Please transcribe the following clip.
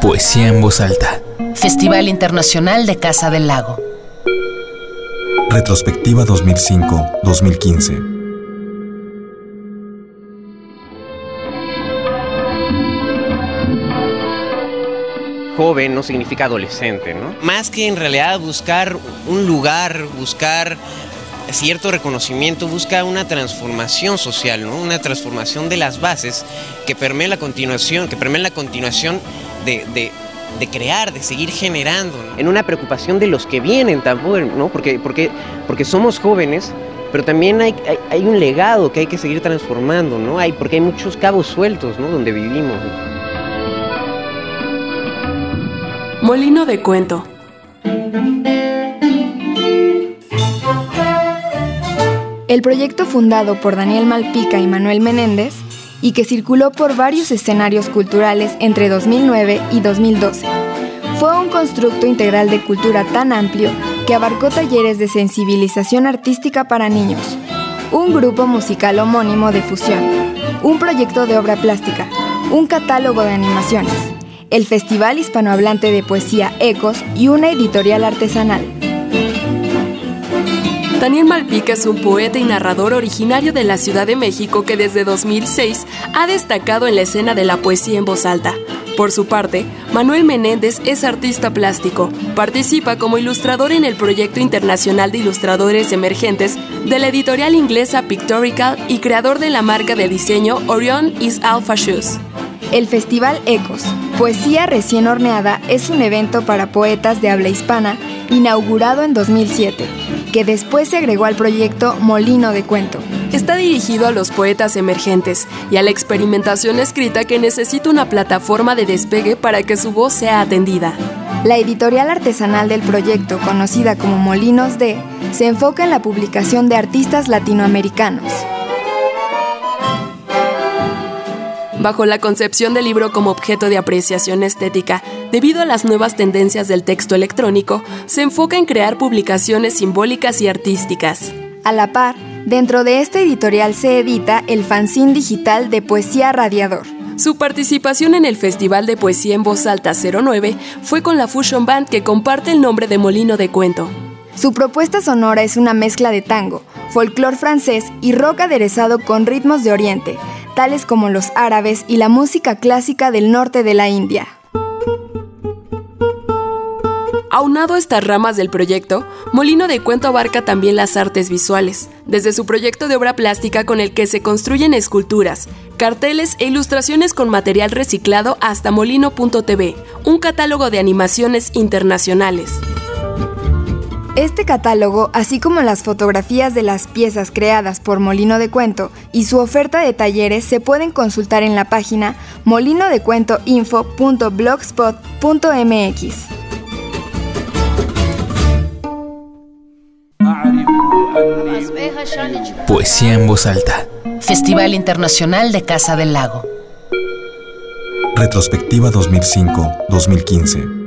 Poesía en voz alta. Festival Internacional de Casa del Lago. Retrospectiva 2005-2015. joven no significa adolescente, ¿no? Más que en realidad buscar un lugar, buscar cierto reconocimiento, busca una transformación social, ¿no? Una transformación de las bases que permea la continuación, que permea la continuación de, de, crear, de seguir generando. En una preocupación de los que vienen también, ¿no? Porque, porque, porque somos jóvenes, pero también hay, hay, un legado que hay que seguir transformando, ¿no? Hay, porque hay muchos cabos sueltos, ¿no? Donde vivimos. Molino de Cuento. El proyecto fundado por Daniel Malpica y Manuel Menéndez y que circuló por varios escenarios culturales entre 2009 y 2012. Fue un constructo integral de cultura tan amplio que abarcó talleres de sensibilización artística para niños, un grupo musical homónimo de fusión, un proyecto de obra plástica, un catálogo de animaciones, el Festival Hispanohablante de Poesía Ecos y una editorial artesanal. Daniel Malpica es un poeta y narrador originario de la Ciudad de México que desde 2006 ha destacado en la escena de la poesía en voz alta. Por su parte, Manuel Menéndez es artista plástico. Participa como ilustrador en el proyecto internacional de ilustradores emergentes de la editorial inglesa Pictorial y creador de la marca de diseño Orion is Alpha Shoes. El Festival Ecos, Poesía Recién Horneada, es un evento para poetas de habla hispana inaugurado en 2007, que después se agregó al proyecto Molino de Cuento. Está dirigido a los poetas emergentes y a la experimentación escrita que necesita una plataforma de despegue para que su voz sea atendida. La editorial artesanal del proyecto, conocida como Molinos D, se enfoca en la publicación de artistas latinoamericanos. Bajo la concepción del libro como objeto de apreciación estética, debido a las nuevas tendencias del texto electrónico, se enfoca en crear publicaciones simbólicas y artísticas. A la par, dentro de este editorial se edita el fanzine digital de Poesía Radiador. Su participación en el Festival de Poesía en Voz Alta 09 fue con la Fusion Band que comparte el nombre de Molino de Cuento. Su propuesta sonora es una mezcla de tango, folclore francés y rock aderezado con ritmos de Oriente, tales como los árabes y la música clásica del norte de la India. Aunado a estas ramas del proyecto, Molino de Cuento abarca también las artes visuales, desde su proyecto de obra plástica con el que se construyen esculturas, carteles e ilustraciones con material reciclado hasta molino.tv, un catálogo de animaciones internacionales. Este catálogo, así como las fotografías de las piezas creadas por Molino de Cuento y su oferta de talleres se pueden consultar en la página molinodecuentoinfo.blogspot.mx. Poesía en voz alta. Festival Internacional de Casa del Lago. Retrospectiva 2005-2015.